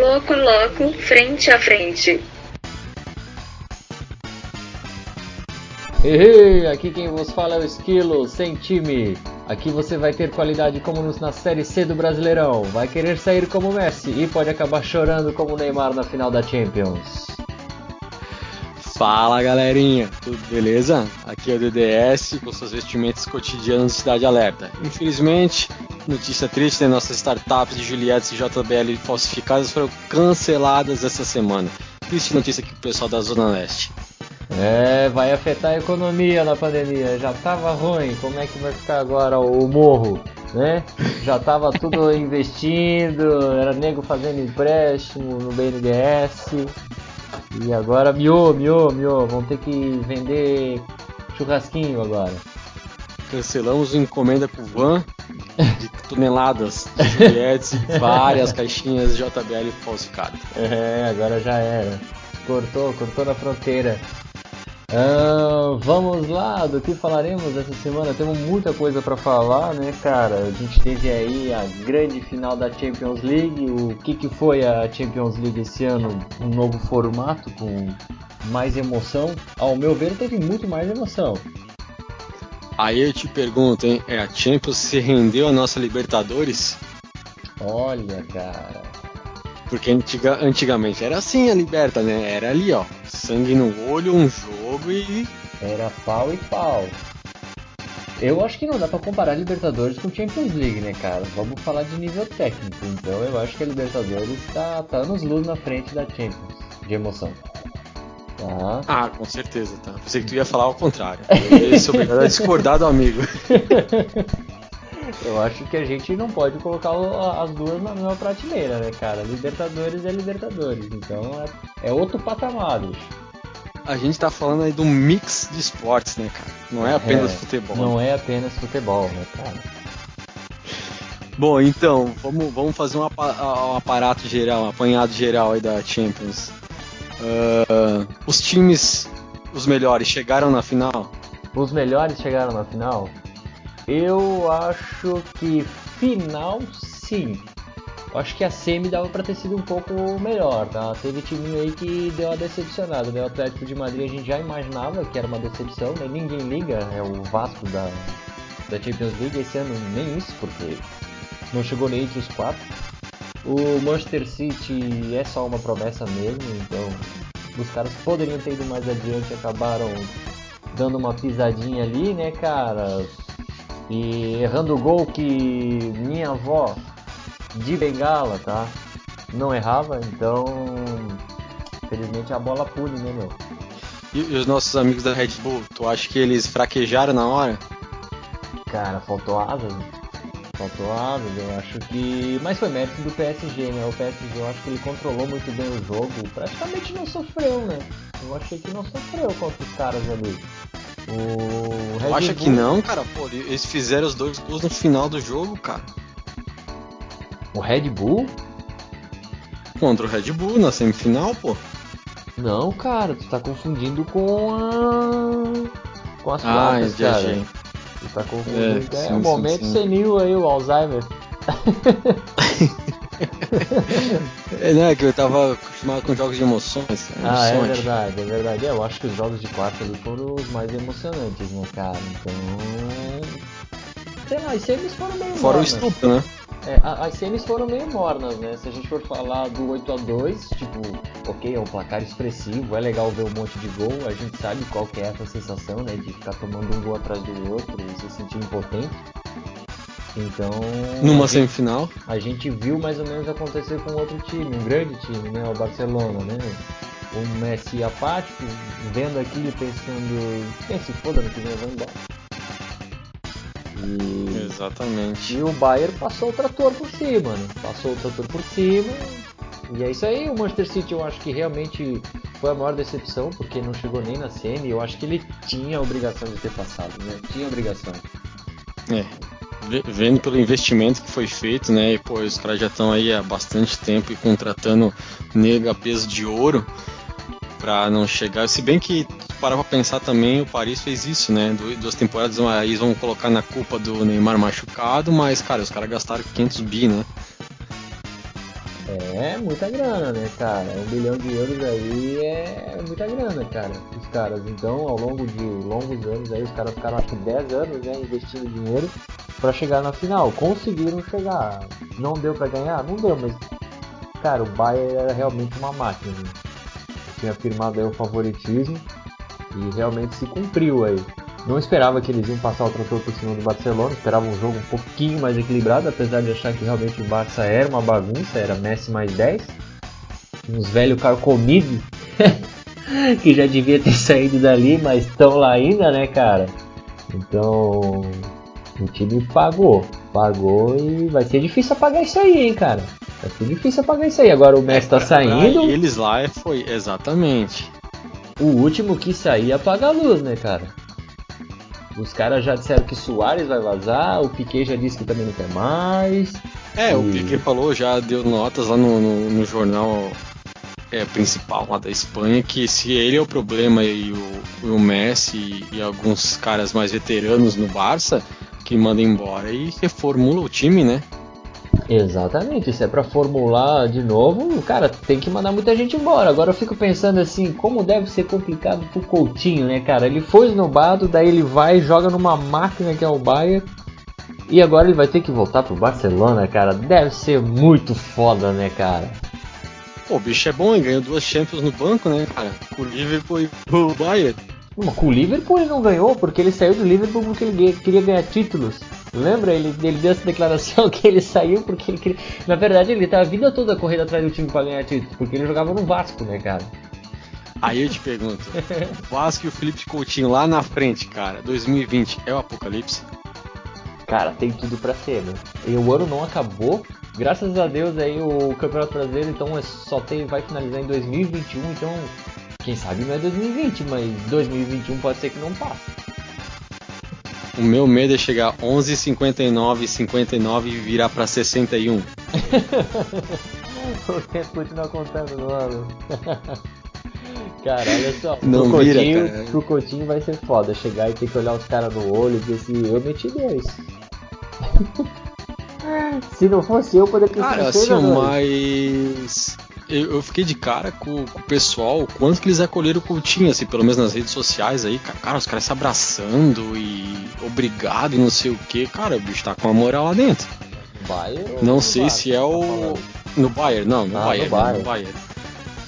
Loco Loco, frente a frente. Ei, aqui quem vos fala é o Esquilo, sem time. Aqui você vai ter qualidade como na Série C do Brasileirão. Vai querer sair como Messi e pode acabar chorando como Neymar na final da Champions. Fala galerinha, tudo beleza? Aqui é o DDS com suas vestimentas cotidianas de Cidade Alerta. Infelizmente, notícia triste, né? nossas startups de Juliettes e JBL falsificadas foram canceladas essa semana. Triste notícia aqui pro pessoal da Zona Leste. É, vai afetar a economia na pandemia. Já tava ruim, como é que vai ficar agora o morro, né? Já tava tudo investindo, era nego fazendo empréstimo no BNDES. E agora miou, miou, miou. Vão ter que vender churrasquinho agora. Cancelamos encomenda pro van de toneladas de Juliettes e várias caixinhas JBL falsificadas. É, agora já era. Cortou, cortou na fronteira. Uh, vamos lá, do que falaremos essa semana? Temos muita coisa para falar, né, cara? A gente teve aí a grande final da Champions League. O que, que foi a Champions League esse ano? Um novo formato com mais emoção. Ao meu ver, teve muito mais emoção. Aí eu te pergunto, hein? É a Champions se rendeu a nossa Libertadores? Olha, cara. Porque antiga, antigamente era assim a Liberta, né? Era ali, ó. Sangue no olho, um jogo e. Era pau e pau. Eu acho que não dá pra comparar Libertadores com Champions League, né, cara? Vamos falar de nível técnico. Então eu acho que a Libertadores tá, tá anos luz na frente da Champions, de emoção. Tá. Ah, com certeza, tá. Pensei que tu ia falar ao contrário. Eu sou obrigado a discordar do amigo. Eu acho que a gente não pode colocar as duas na mesma prateleira, né, cara? Libertadores é Libertadores, então é, é outro patamar. A gente tá falando aí do mix de esportes, né, cara? Não é apenas é, futebol. Não é apenas futebol, né, cara? Bom, então, vamos, vamos fazer um, um aparato geral, um apanhado geral aí da Champions. Uh, os times, os melhores, chegaram na final? Os melhores chegaram na final? Eu acho que final sim. Eu acho que a semi dava para ter sido um pouco melhor, tá? Teve time aí que deu uma decepcionada, né? O Atlético de Madrid a gente já imaginava que era uma decepção, né? Ninguém liga, é o Vasco da, da Champions League, esse ano nem isso, porque não chegou nem entre os quatro. O Manchester City é só uma promessa mesmo, então os caras poderiam ter ido mais adiante, acabaram dando uma pisadinha ali, né, cara? E errando o gol que minha avó de bengala, tá? Não errava, então felizmente a bola pune, né, meu? E, e, os nossos amigos da Red Bull, tu acha que eles fraquejaram na hora? Cara, faltou asas. Faltou asas, eu acho que. Mas foi mérito do PSG, né? O PSG eu acho que ele controlou muito bem o jogo, praticamente não sofreu, né? Eu achei que não sofreu contra os caras ali. O Red tu acha Bull... que não, cara? Pô, eles fizeram os dois gols no final do jogo, cara. O Red Bull? Contra o Red Bull na semifinal, pô. Não, cara, tu tá confundindo com a. com as ah, quartas, cara. Tu tá confundindo. É, é sim, um momento sim, sim. senil aí, o Alzheimer. é, né, que eu tava acostumado com jogos de emoções. Ah, é verdade, é verdade. É, eu acho que os jogos de quarta ali foram os mais emocionantes, né, cara? Então. Sei lá, as semis foram meio Fora mornas. o estupro, né? É, as semis foram meio mornas, né? Se a gente for falar do 8 a 2 tipo, ok, é um placar expressivo, é legal ver um monte de gol, a gente sabe qual que é essa sensação, né? De ficar tomando um gol atrás do outro e se sentir impotente. Então. Numa a semifinal? Gente, a gente viu mais ou menos acontecer com outro time, um grande time, né? O Barcelona, né? O Messi apático, vendo aquilo pensando, quem se foda no que vem, vou embora. E... Exatamente. E o Bayern passou o trator por cima, né? Passou o trator por cima. E é isso aí, o Manchester City eu acho que realmente foi a maior decepção, porque não chegou nem na semi. Eu acho que ele tinha a obrigação de ter passado, né? Tinha a obrigação. É, vendo pelo investimento que foi feito, né? E, pô, os caras já estão aí há bastante tempo e contratando nega a peso de ouro para não chegar. Se bem que para pra pensar também, o Paris fez isso, né? Duas temporadas aí vão colocar na culpa do Neymar machucado, mas cara, os caras gastaram 500 bi, né? É muita grana, né, cara? Um bilhão de euros aí é muita grana, cara, os caras. Então, ao longo de longos anos aí, os caras ficaram acho que 10 anos, né, investindo dinheiro para chegar na final. Conseguiram chegar. Não deu para ganhar? Não deu, mas cara, o Bayern era realmente uma máquina. Né? Tinha afirmado aí o favoritismo e realmente se cumpriu aí. Não esperava que eles iam passar o trator por cima do Barcelona, esperava um jogo um pouquinho mais equilibrado, apesar de achar que realmente o Barça era uma bagunça, era Messi mais 10. Uns velhos carcomidos que já devia ter saído dali, mas estão lá ainda, né, cara? Então, o time pagou, pagou e vai ser difícil apagar isso aí, hein, cara. Vai ser difícil apagar isso aí. Agora o Messi tá saindo. E eles lá foi exatamente. O último que sair apaga a luz, né, cara? Os caras já disseram que Soares vai vazar, o Piquet já disse que também não quer mais. É, e... o Piquet falou, já deu notas lá no, no, no jornal é, principal lá da Espanha que se ele é o problema e o, o Messi e alguns caras mais veteranos no Barça, que mandem embora e reformula o time, né? Exatamente, se é para formular de novo, cara, tem que mandar muita gente embora. Agora eu fico pensando assim, como deve ser complicado pro Coutinho, né, cara? Ele foi esnobado, daí ele vai, joga numa máquina que é o Bayern, e agora ele vai ter que voltar pro Barcelona, cara. Deve ser muito foda, né, cara? Pô, o bicho é bom, ele ganhou duas Champions no banco, né, cara? O Liverpool e o Bayern. Com o Liverpool ele não ganhou, porque ele saiu do Liverpool porque ele queria ganhar títulos. Lembra? Ele, ele deu essa declaração que ele saiu porque ele queria. Na verdade, ele tá a vida toda correndo atrás do time para ganhar títulos, porque ele jogava no Vasco, né, cara? Aí eu te pergunto: o Vasco e o Felipe Coutinho lá na frente, cara, 2020 é o apocalipse? Cara, tem tudo para ser, né? E o ano não acabou. Graças a Deus aí o Campeonato Brasileiro então é só tem vai finalizar em 2021, então quem sabe não é 2020, mas 2021 pode ser que não passe. O meu medo é chegar 11, 59, 59 e virar pra 61. o tempo continua contando no ano. cara, olha só. Não pro, vira, Coutinho, cara. pro Coutinho vai ser foda. Chegar e ter que olhar os caras no olho e dizer assim, eu meti dois. Se não fosse eu, poderia ter sido Cara, a dois. mas eu, fiquei de cara com, com o pessoal, o quanto que eles acolheram o Coutinho, assim, pelo menos nas redes sociais aí, ca- cara, os caras se abraçando e obrigado e não sei o que, cara, o bicho tá com a moral lá dentro. Bayern Não no sei se é tá o. falando? No Bayern, não, no Ah, no Bayern, né, Bayern. no Bayern.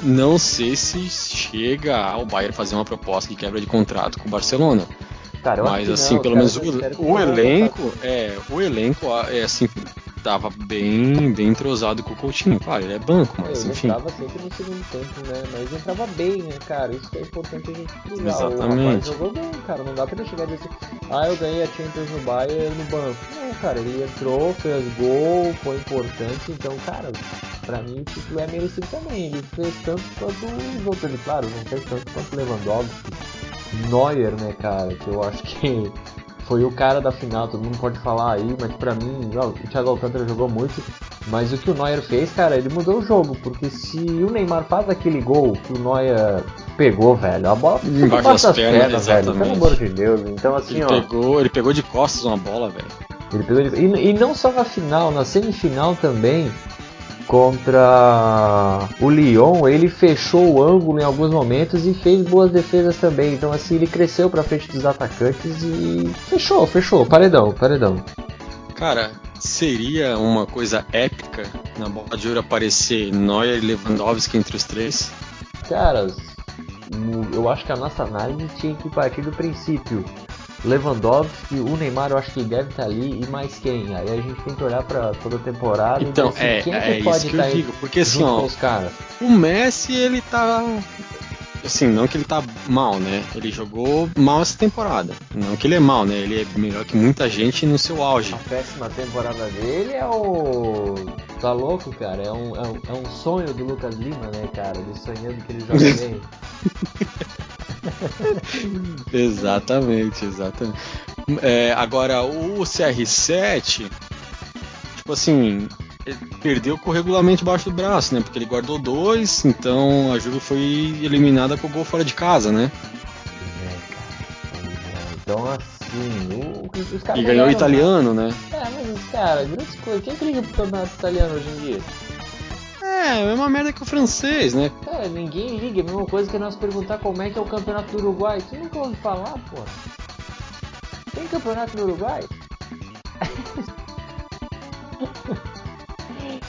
Não sei se chega ao Bayern fazer uma proposta de quebra de contrato com o Barcelona. Cara, Mas assim, não, pelo os menos o, o elenco, é, o elenco é assim, tava bem, bem entrosado com o Coutinho. Claro, ele é banco, mas ele enfim. entrava sempre no segundo tempo, né? Mas entrava bem, né, cara? Isso que é importante a gente frisar. O Exatamente. jogou bem, cara. Não dá pra ele chegar e dizer assim, ah, eu ganhei a Champions no Bayern no banco. Não, cara, ele entrou, fez gol, foi importante. Então, cara, pra mim o título é merecido também. Ele fez tanto quanto os outros. Ele, claro, não fez tanto quanto o Lewandowski. Neuer, né, cara? Que eu acho que foi o cara da final, todo mundo pode falar aí, mas pra mim, ó, o Thiago Alcântara jogou muito, mas o que o Neuer fez, cara, ele mudou o jogo, porque se o Neymar faz aquele gol que o Neuer pegou, velho, a bola das das pernas, pernas, velho, pelo amor de Deus. Então assim, Ele ó, pegou, ele pegou de costas uma bola, velho. ele pegou de- e, e não só na final, na semifinal também, contra o Lyon, ele fechou o ângulo em alguns momentos e fez boas defesas também. Então assim, ele cresceu pra frente dos atacantes e fechou, fechou, paredão, paredão. Cara, seria uma coisa épica na bola de ouro aparecer Neuer e Lewandowski entre os três? Caras, o- eu acho que a nossa análise tinha que partir do princípio. Lewandowski, o Neymar eu acho que deve estar ali e mais quem? Aí a gente tem que olhar pra toda a temporada Então, e é, quem é que pode isso que eu aí digo, porque assim, ó, os caras. o Messi, ele tá. Assim, não que ele tá mal, né? Ele jogou mal essa temporada. Não que ele é mal, né? Ele é melhor que muita gente no seu auge. A péssima temporada dele é o. Tá louco, cara? É um, é um, é um sonho do Lucas Lima, né, cara? Ele sonhando que ele joga bem. Exatamente, exatamente. É, agora, o CR7, tipo assim, perdeu com o regulamento debaixo do braço, né? Porque ele guardou dois, então a Juve foi eliminada com o gol fora de casa, né? É. Então, assim, o, os caras. E ganhou o mandaram- italiano, né? É, mas, cara, grandes coisas. Quem que liga pro campeonato italiano hoje em dia? É, é uma merda que o francês, né? É, ninguém liga, é a mesma coisa que nós perguntar como é que é o campeonato do Uruguai. Tu nunca ouviu falar, porra. Tem campeonato no Uruguai?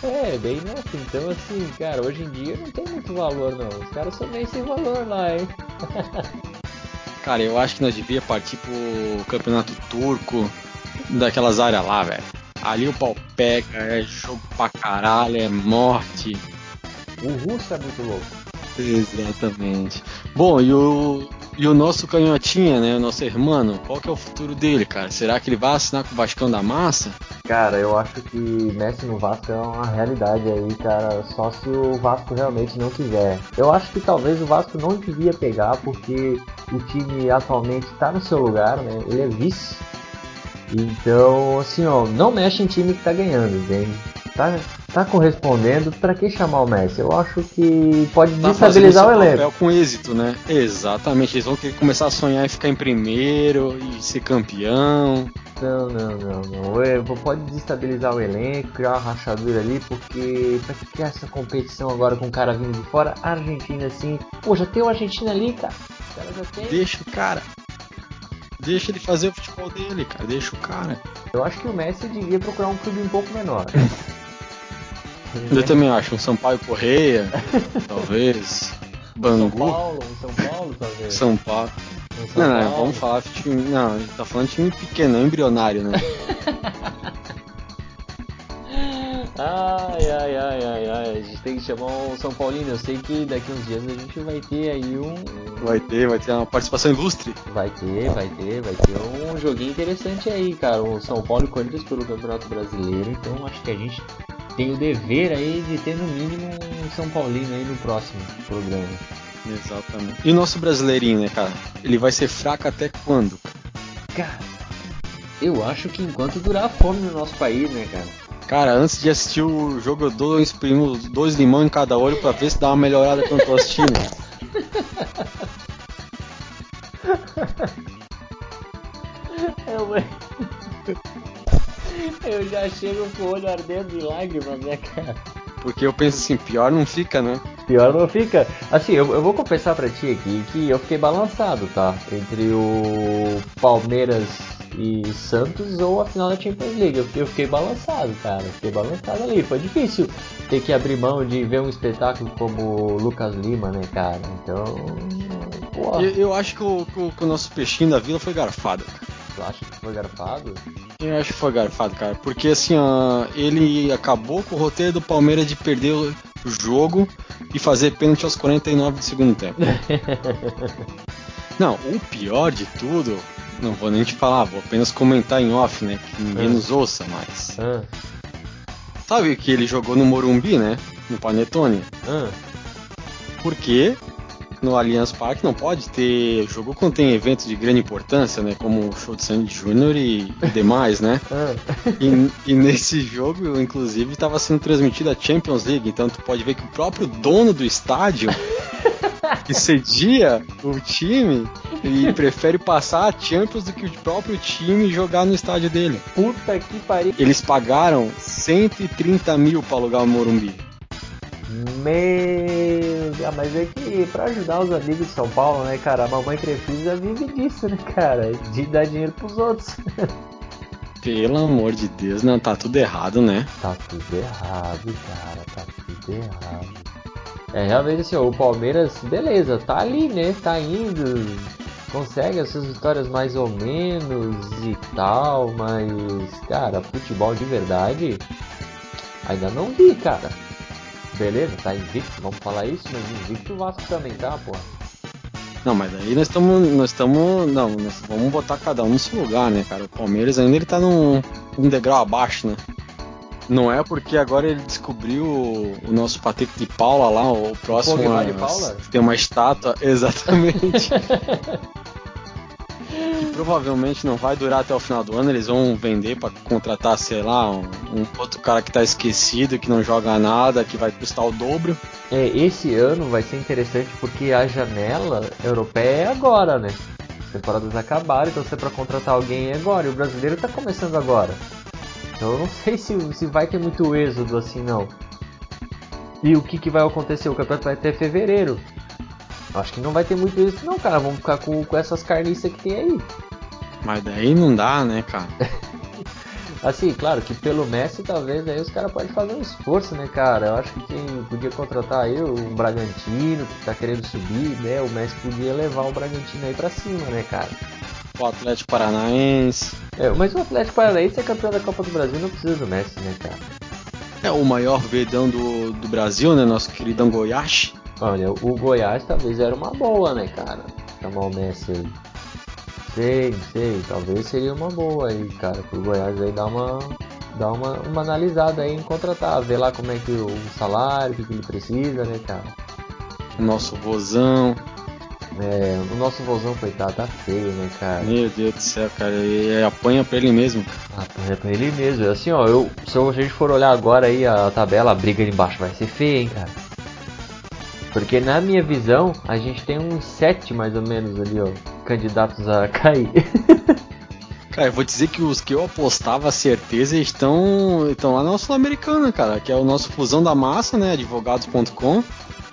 É, bem nessa. Então, assim, cara, hoje em dia não tem muito valor, não. Os caras são meio sem valor lá, hein? Cara, eu acho que nós devia partir pro campeonato turco, daquelas áreas lá, velho. Ali o pau pega, é jogo pra caralho, é morte. O russo é muito louco. Exatamente. Bom, e o, e o nosso canhotinha, né? O nosso irmão, qual que é o futuro dele, cara? Será que ele vai assinar com o Vascão da Massa? Cara, eu acho que Messi no Vasco é uma realidade aí, cara, só se o Vasco realmente não quiser. Eu acho que talvez o Vasco não devia pegar, porque o time atualmente está no seu lugar, né? Ele é vice. Então, assim, ó, não mexe em time que tá ganhando, entende? Tá, tá correspondendo, pra que chamar o Messi? Eu acho que pode Tá desestabilizar o elenco. com êxito, né? Exatamente. Eles vão querer começar a sonhar em ficar em primeiro e ser campeão. Não, não, não, não. É, Pode desestabilizar o elenco, criar uma rachadura ali, porque pra que criar essa competição agora com o cara vindo de fora? A Argentina, assim. Pô, já tem o Argentina ali, cara. Já tem. Deixa o cara. Deixa ele fazer o futebol dele, cara. Deixa o cara. Eu acho que o Messi devia procurar um clube um pouco menor. Eu também acho. Um Sampaio Correia, talvez. São Bangu. Paulo, um São Paulo, talvez. São Paulo. Um São Não, não, Paulo. vamos falar de time. Não, a gente tá falando de time pequeno, não embrionário, né? Ai, ai, ai, ai, ai. A gente tem que chamar o São Paulino. Eu sei que daqui uns dias a gente vai ter aí um. Vai ter, vai ter uma participação ilustre. Vai ter, vai ter, vai ter um joguinho interessante aí, cara. O São Paulo e Corinthians pelo Campeonato Brasileiro. Então acho que a gente tem o dever aí de ter no mínimo um São Paulino aí no próximo programa. Exatamente. E o nosso brasileirinho, né, cara? Ele vai ser fraco até quando? Cara, eu acho que enquanto durar a fome no nosso país, né, cara? Cara, antes de assistir o jogo, eu dou uns primos, dois limão em cada olho pra ver se dá uma melhorada quando tô assistindo. Eu, eu já chego com o olho ardendo de lágrimas, né, cara? Porque eu penso assim, pior não fica, né? Pior não fica. Assim, eu, eu vou confessar pra ti aqui que eu fiquei balançado, tá? Entre o Palmeiras e Santos ou a final da Champions League. Eu, fiquei- eu fiquei balançado, cara. Eu Fiquei balançado ali. Foi difícil ter que abrir mão de ver um espetáculo como o Lucas Lima, né, cara? Então. Pô, Eu, eu acho que o, que o- nosso peixinho da vila foi garfado, cara. tu acha que foi garfado? Eu acho que foi garfado, cara. Porque assim, ó, ele acabou com o roteiro do Palmeiras de perder o o jogo e fazer pênalti aos 49 do segundo tempo. Não, o pior de tudo, não vou nem te falar, vou apenas comentar em off, né? Que ninguém É. nos ouça mais. Ah, Sabe que ele jogou no Morumbi, né? No Panetone. ah. Porque no Allianz Parque não pode ter jogo quando tem eventos de grande importância, né? Como o show de Sandy Júnior e, demais, né? Ah, E, e nesse jogo, inclusive, estava sendo transmitida a Champions League, então tu pode ver que o próprio dono do estádio que cedia o time e prefere passar a Champions do que o próprio time jogar no estádio dele. puta que pariu. Eles pagaram 130 mil para alugar o Morumbi. Meu Deus, mas é que pra ajudar os amigos de São Paulo, né, cara? A mamãe Crefisa vive disso, né, cara? De dar dinheiro pros outros. Pelo amor de Deus, não, tá tudo errado, né? Tá tudo errado, cara, tá tudo errado. É, realmente assim, o Palmeiras, beleza, tá ali, né? Tá indo, consegue as suas vitórias mais ou menos e tal, mas, cara, futebol de verdade, ainda não vi, cara. Beleza, tá invicto, vamos falar isso, mas invicto o Vasco também tá, pô. Não, mas aí nós estamos. Nós estamos. Não, nós vamos botar cada um no seu lugar, né, cara? O Palmeiras ainda ele tá num, um degrau abaixo, né? Não é porque agora ele descobriu o, o nosso Patrick de Paula lá, o próximo. Pogba de Paula? Tem uma estátua, exatamente. que provavelmente não vai durar até o final do ano. Eles vão vender pra contratar, sei lá, um, um outro cara que tá esquecido, que não joga nada, que vai custar o dobro. É, esse ano vai ser interessante porque a janela europeia é agora, né? As temporadas acabaram, então se é pra contratar alguém é agora. E o brasileiro tá começando agora. Então eu não sei se, se vai ter muito êxodo assim, não. E o que, que vai acontecer? O campeonato vai até fevereiro. Acho que não vai ter muito isso, não, cara. Vamos ficar com, com essas carniças que tem aí. Mas daí não dá, né, cara? Assim, claro que pelo Messi talvez aí os caras podem fazer um esforço, né, cara? Eu acho que quem podia contratar aí o Bragantino, que tá querendo subir, né? O Messi podia levar o Bragantino aí pra cima, né, cara? O Atlético Paranaense. É, mas o Atlético Paranaense é campeão da Copa do Brasil, não precisa do Messi, né, cara? É o maior verdão do, do Brasil, né? Nosso queridão Goiás. Olha, o Goiás talvez era uma boa, né, cara? Chamar o Messi aí. Sei, sei, talvez seria uma boa aí, cara, pro Goiás aí dar uma, dar uma, uma analisada aí em contratar, ver lá como é que o salário, o que, que ele precisa, né, cara? O nosso vozão. É, o nosso vozão, coitado, tá feio, né, cara? Meu Deus do céu, cara, ele apanha pra ele mesmo. Apanha pra ele mesmo. Assim, ó, eu, se a gente for olhar agora aí a tabela, a briga ali embaixo vai ser feia, hein, cara? Porque na minha visão, a gente tem uns sete mais ou menos ali, ó, candidatos a cair. Cara, eu vou dizer que os que eu apostava certeza estão, estão lá na Sul-Americana, cara, que é o nosso Fusão da Massa, né, advogados.com,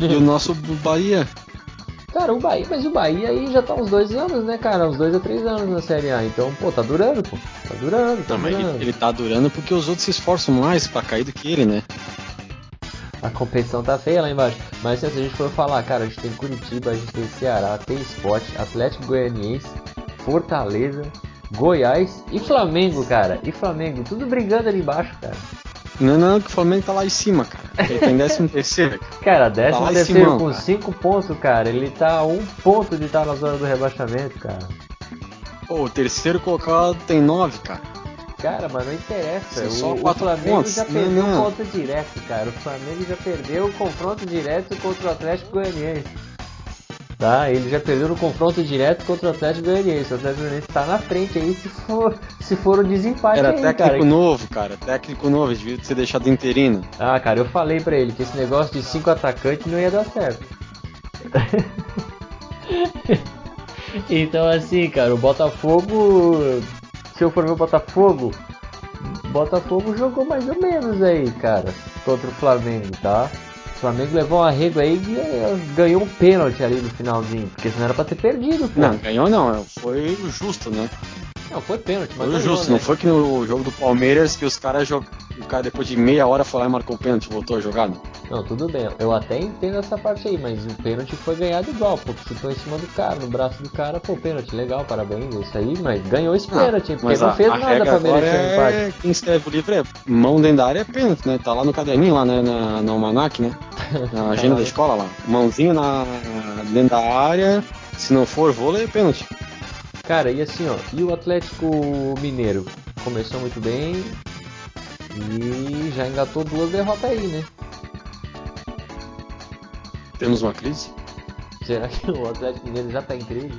e o nosso Bahia. Cara, o Bahia, mas o Bahia aí já tá uns dois anos, né, cara? Uns dois a três anos na Série A. Então, pô, tá durando, pô. Tá durando, tá Não, mas durando. ele, ele tá durando porque os outros se esforçam mais pra cair do que ele, né? A competição tá feia lá embaixo. Mas se a gente for falar, cara, a gente tem Curitiba, a gente tem Ceará, tem Sport, Atlético Goianiense, Fortaleza, Goiás e Flamengo, cara. E Flamengo, tudo brigando ali embaixo, cara. Não, não, que o Flamengo tá lá em cima, cara. Ele tá em 13 terceiro. Cara, décimo Tá lá em terceiro com cara. 5 pontos, cara. Ele tá a um ponto de estar na zona do rebaixamento, cara. Pô, o terceiro colocado tem 9, cara. Cara, mas não interessa. Só O, o Flamengo pontos. já perdeu o não. ponto direto, cara. O Flamengo já perdeu o confronto direto contra o Atlético Goianiense. Tá? Ele já perdeu no confronto direto contra o Atlético Goianiense. O Atlético Goianiense tá na frente aí se for, se for o desempate Era aí, técnico cara. novo, cara. Técnico novo, devia ser deixado interino. Ah, cara, eu falei pra ele que esse negócio de cinco atacantes não ia dar certo. então assim, cara, o Botafogo. Se eu for ver o Botafogo, Botafogo jogou mais ou menos aí, cara, contra o Flamengo, tá? O Flamengo levou um arrego aí e eh, ganhou um pênalti ali no finalzinho, porque senão era pra ter perdido, pô. Não, ganhou não. Foi justo, né? Não, foi pênalti, mas Foi justo. né? Não foi que no jogo do Palmeiras que os caras jog... O cara depois de meia hora foi lá e marcou o pênalti voltou a jogada. Não, tudo bem. Eu até entendo essa parte aí, mas o pênalti foi ganhado igual, pô. Chutou em cima do cara, no braço do cara, pô, pênalti, legal, parabéns, é isso aí, mas ganhou esse pênalti, porque Mas não a, fez a nada pra agora merecer o empate. é quem escreve o livro é mão dentro da área é pênalti, né? Tá lá no caderninho, lá né? na, na almanac, né? Na agenda da escola lá. Mãozinho na, dentro da área, se não for vôlei é pênalti. Cara, e assim, ó, e o Atlético Mineiro? Começou muito bem e já engatou duas derrotas aí, né? Temos uma crise? Será que o Atlético Mineiro já tá em crise?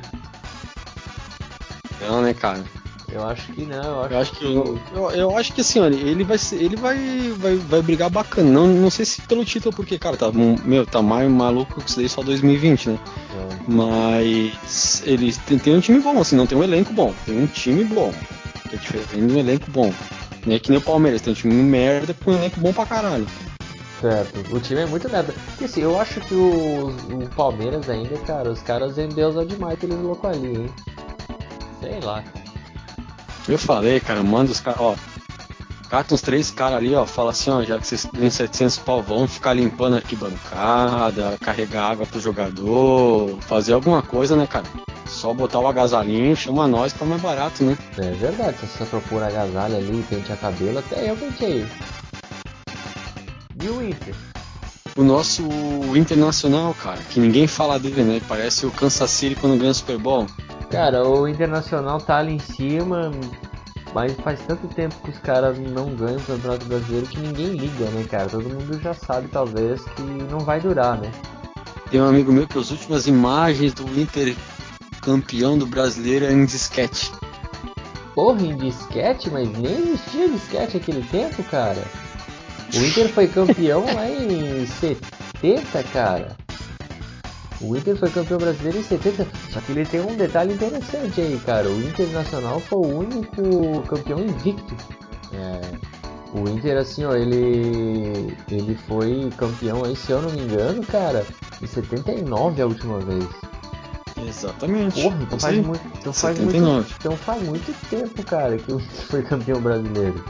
Não, né, cara? Eu acho que não, eu acho, Eu acho que eu, eu, eu acho que assim, olha, ele vai ser- ele vai, vai, vai brigar bacana. Não, não sei se pelo título, porque, cara, tá, meu, tá mais maluco que isso daí só 2020, né? É. Mas ele tem, tem um time bom, assim, não tem um elenco bom, tem um time bom. Que é diferente de um elenco bom. Não é que nem o Palmeiras, tem um time merda com um elenco bom pra caralho. Certo, o time é muito merda. E assim, eu acho que o, o Palmeiras ainda, cara, os caras endeusam demais aqueles loucos ali, hein? Sei lá, cara. Eu falei, cara, manda os caras, ó. Cata uns três caras ali, ó, fala assim, ó, já que vocês têm 700 pau, vão ficar limpando a arquibancada, carregar água pro jogador, fazer alguma coisa, né, cara? Só botar o agasalhinho, chama nós que tá mais barato, né? É verdade, se você pôr agasalho ali, pentear cabelo, até eu pentei. E o Inter? O nosso internacional, cara, que ninguém fala dele, né? Parece o Kansas City quando ganha o Super Bowl. Cara, o Internacional tá ali em cima, mas faz tanto tempo que os caras não ganham o Campeonato Brasileiro que ninguém liga, né, cara? Todo mundo já sabe, talvez, que não vai durar, né? Tem um amigo meu que as últimas imagens do Inter campeão do brasileiro é em disquete. Porra, em disquete? Mas nem existia disquete naquele tempo, cara. O Inter foi campeão lá em 70, cara. O Inter foi campeão brasileiro em 70. Só que ele tem um detalhe interessante aí, cara. O Internacional foi o único campeão invicto. É, O Inter, assim, ó, ele. Ele foi campeão aí, se eu não me engano, cara, em 79 a última vez. Exatamente. Porra, então faz, muito, então, faz 79. muito, então faz muito tempo, cara, que o Inter foi campeão brasileiro.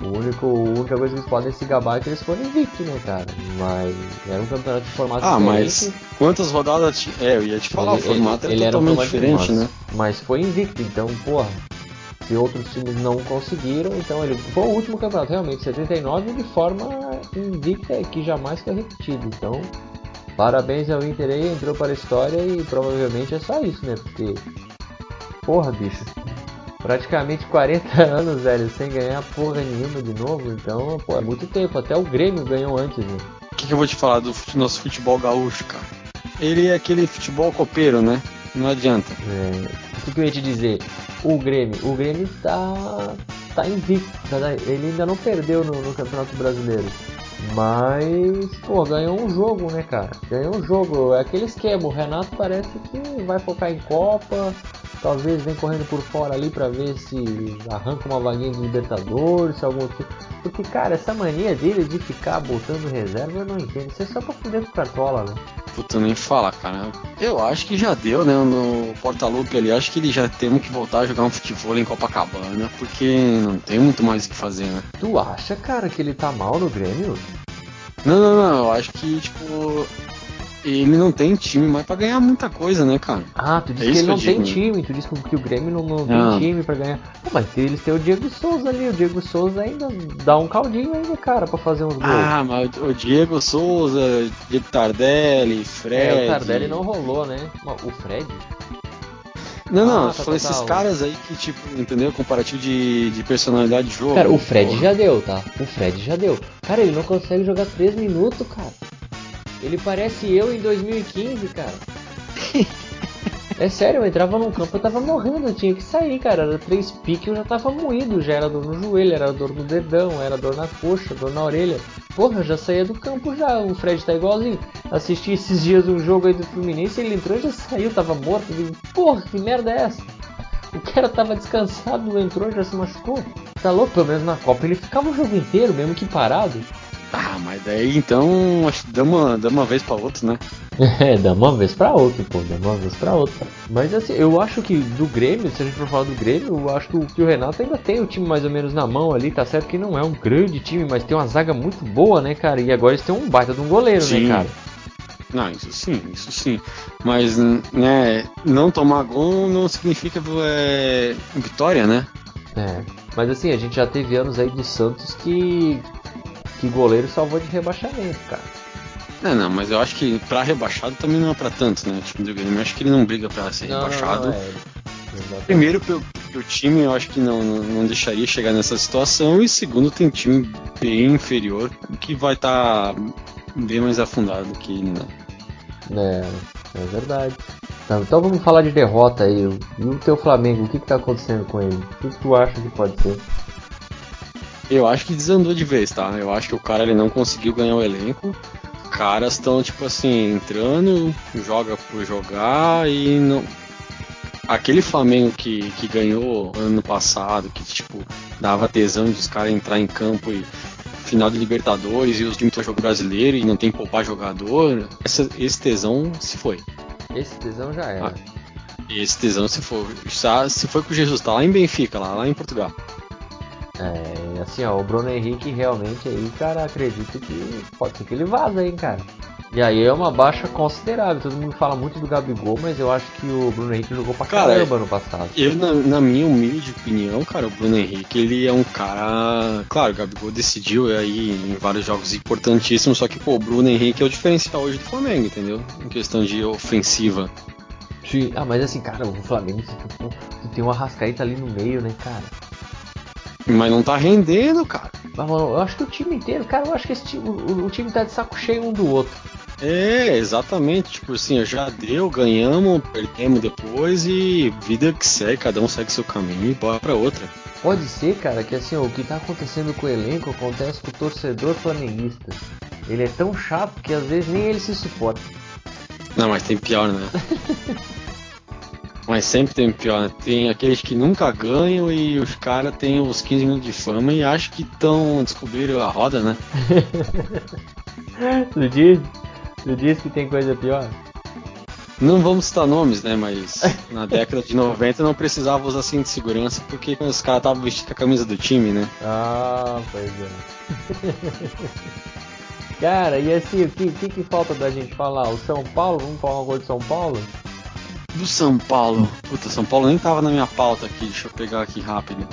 O único, a única coisa que eles podem se gabar é que eles foram invictos, né, cara? Mas era um campeonato de formato Ah, diferente. mas quantas rodadas tinha? É, eu ia te falar, Ele- o formato ele- ele era um totalmente formato diferente, né? mas, Mas foi invicto, então, porra. Se outros times não conseguiram, então ele foi o último campeonato, realmente, 79, de forma invicta, que jamais foi repetido. Então, parabéns ao Inter aí, entrou para a história e provavelmente é só isso, né? Porque, porra, bicho, praticamente 40 anos, velho, sem ganhar porra nenhuma de novo, então, pô, é muito tempo. Até o Grêmio ganhou antes, né? O que, que eu vou te falar do nosso futebol gaúcho, cara? Ele é aquele futebol copeiro, né? Não adianta. É, o que, que eu ia te dizer? O Grêmio, o Grêmio tá, tá invicto, tá- ele ainda não perdeu no, no Campeonato Brasileiro. Mas, pô, ganhou um jogo, né, cara? Ganhou um jogo. É aquele esquema. O Renato parece que vai focar em Copa. Talvez vem correndo por fora ali pra ver se arranca uma vaguinha de Libertadores, se algum tipo. Porque, cara, essa mania dele de ficar botando reserva eu não entendo. Isso é só pra fuder com o Cartola, né? Puta, nem falar, cara. Eu acho que já deu, né? No Portalupe ali, acho que ele já temos que voltar a jogar um futebol em Copacabana, porque não tem muito mais o que fazer, né? Tu acha, cara, que ele tá mal no Grêmio? Não, não, não. Eu acho que, tipo, ele não tem time mais pra ganhar muita coisa, né, cara? Ah, tu disse É que ele não tem né? time, tu disse que o Grêmio não, não tem time pra ganhar. Pô, mas eles têm o Diego Souza ali, o Diego Souza ainda dá um caldinho ainda, cara, pra fazer uns gols. Ah, mas o Diego Souza, Diego Tardelli, Fred. é, o Tardelli não rolou, né? O Fred? Não, não, Ah, tá, são tá, esses tá. caras aí que, tipo, entendeu? Comparativo de, de personalidade de jogo. Cara, o Fred Porra. já deu, tá? O Fred já deu. Cara, ele não consegue jogar 3 minutos, cara. Ele parece eu em 2015, cara. É sério, eu entrava num campo, eu tava morrendo, eu tinha que sair, cara. Era três piques, eu já tava moído, já era dor no joelho, era dor no dedão, era dor na coxa, dor na orelha. Porra, eu já saía do campo já, o Fred tá igualzinho. Assisti esses dias um jogo aí do Fluminense, ele entrou e já saiu, tava morto. Digo, Porra, que merda é essa? O cara tava descansado, entrou e já se machucou. Tá louco, pelo menos na Copa ele ficava o jogo inteiro, mesmo que parado. Ah, mas daí então, acho que dá uma, dá uma vez pra outra, né? É, dá uma vez pra outra, pô, dá uma vez pra outra. Mas assim, eu acho que do Grêmio, se a gente for falar do Grêmio, eu acho que o, Renato ainda tem o time mais ou menos na mão ali, tá certo que não é um grande time, mas tem uma zaga muito boa, né, cara? E agora eles têm um baita de um goleiro, Sim. né, cara? Não, isso sim, isso sim. Mas, né, não tomar gol não significa é, vitória, né? É. Mas assim, a gente já teve anos aí do Santos que. Que goleiro salvou de rebaixamento, cara. Não, não, mas eu acho que pra rebaixado também não é pra tanto, né? O time do Grêmio, eu acho que ele não briga pra ser rebaixado. é. Exatamente. Primeiro, porque o- porque o time eu acho que não, não, não deixaria chegar nessa situação. E segundo, tem um time bem inferior que vai estar bem mais afundado que ele, né? É, é verdade. Tá, então vamos falar de derrota aí. E o teu Flamengo, o que, que tá acontecendo com ele? O que tu acha que pode ser? Eu acho que desandou de vez, tá? Eu acho que o cara ele não conseguiu ganhar o elenco. Caras estão tipo assim entrando, joga por jogar e não. Aquele Flamengo que, que ganhou ano passado, que tipo dava tesão de os caras entrar em campo e final de Libertadores e os times estão jogando brasileiro e não tem que poupar jogador, essa- esse tesão se foi. Esse tesão já era. Ah. Esse tesão se foi. Se foi com o Jesus, tá lá em Benfica, lá, lá em Portugal. É, assim, ó, o Bruno Henrique realmente aí, cara, acredito que pode ser que ele vaza, hein, cara. E aí é uma baixa considerável. Todo mundo fala muito do Gabigol, mas eu acho que o Bruno Henrique jogou pra Cara, caramba ano passado. Eu, na, na minha humilde opinião, cara, o Bruno Henrique, ele é um cara. Claro, o Gabigol decidiu aí em vários jogos importantíssimos, só que, pô, o Bruno Henrique é o diferencial hoje do Flamengo, entendeu? Em questão de ofensiva. Sim. Ah, mas assim, cara, o Flamengo, tem um Arrascaeta ali no meio, né, cara? Mas não tá rendendo, cara. Mas, mano, eu acho que o time inteiro, cara, eu acho que esse o, o time tá de saco cheio um do outro. É, exatamente. Tipo assim, já deu, ganhamos, perdemos depois e vida que segue, cada um segue seu caminho e bora pra outra. Pode ser, cara, que assim, o que tá acontecendo com o elenco acontece com o torcedor flamenguista. Ele é tão chato que às vezes nem ele se suporta. Não, mas tem pior, né? Mas sempre tem pior, né? Tem aqueles que nunca ganham e os caras têm os 15 minutos de fama e acham que estão descobrindo a roda, né? tu diz? Tu diz que tem coisa pior? Não vamos citar nomes, né? Mas na década de 90 não precisava usar cinto de segurança porque os caras estavam vestindo a camisa do time, né? Ah, pois é. Cara, e assim, o que, que, que, falta da gente falar? O São Paulo? Vamos falar uma coisa de São Paulo? Do São Paulo? Puta, São Paulo nem tava na minha pauta aqui, deixa eu pegar aqui rápido.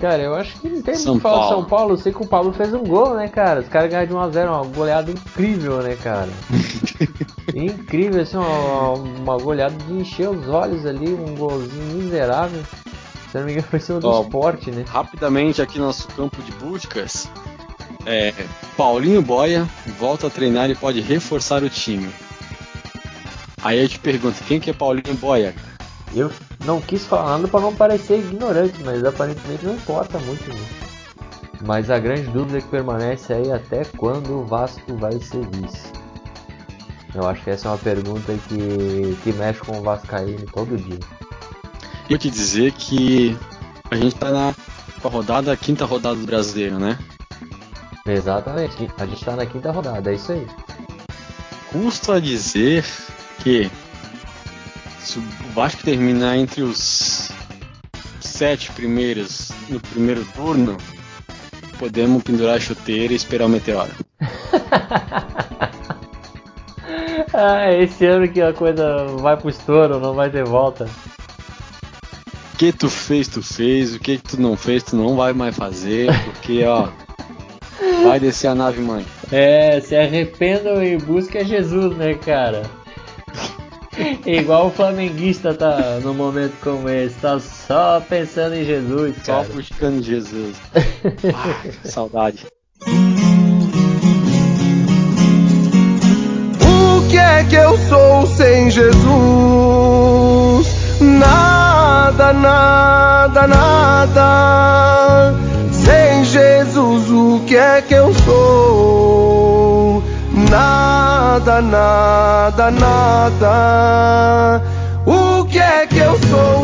Cara, eu acho que não tem muito falar do São Paulo. Eu sei que o Pablo fez um gol, né, cara? Os caras ganharam de 1x0, uma goleada incrível, né, cara? incrível, assim, uma, uma goleada de encher os olhos ali, um golzinho miserável. Se não me engano, foi cima do esporte, né? Rapidamente aqui no nosso campo de buscas. É, Paulinho Boia volta a treinar e pode reforçar o time. Aí eu te pergunto, quem que é Paulinho Boia? Eu não quis falar nada para não parecer ignorante, mas aparentemente não importa muito. Né? Mas a grande dúvida que permanece aí até quando o Vasco vai ser vice. Eu acho que essa é uma pergunta que, que mexe com o Vascaíno todo dia. Eu te dizer que a gente tá na rodada, quinta rodada do brasileiro, né? Exatamente, a gente tá na quinta rodada, é isso aí. Custa dizer que se o Vasco terminar entre os sete primeiros no primeiro turno, podemos pendurar a chuteira e esperar o meteoro. ah, esse ano que a coisa vai pro estouro, não vai ter volta. O que tu fez, tu fez, o que tu não fez, tu não vai mais fazer, porque ó. Vai descer a nave, mãe. É, se arrependam e busquem Jesus, né, cara? Igual o flamenguista tá no momento como esse, tá só pensando em Jesus, cara. Só buscando Jesus. ah, saudade. O que é que eu sou sem Jesus? Nada, nada, nada. Sem Jesus, o que é que eu sou? nada, nada, nada. O que é que eu sou?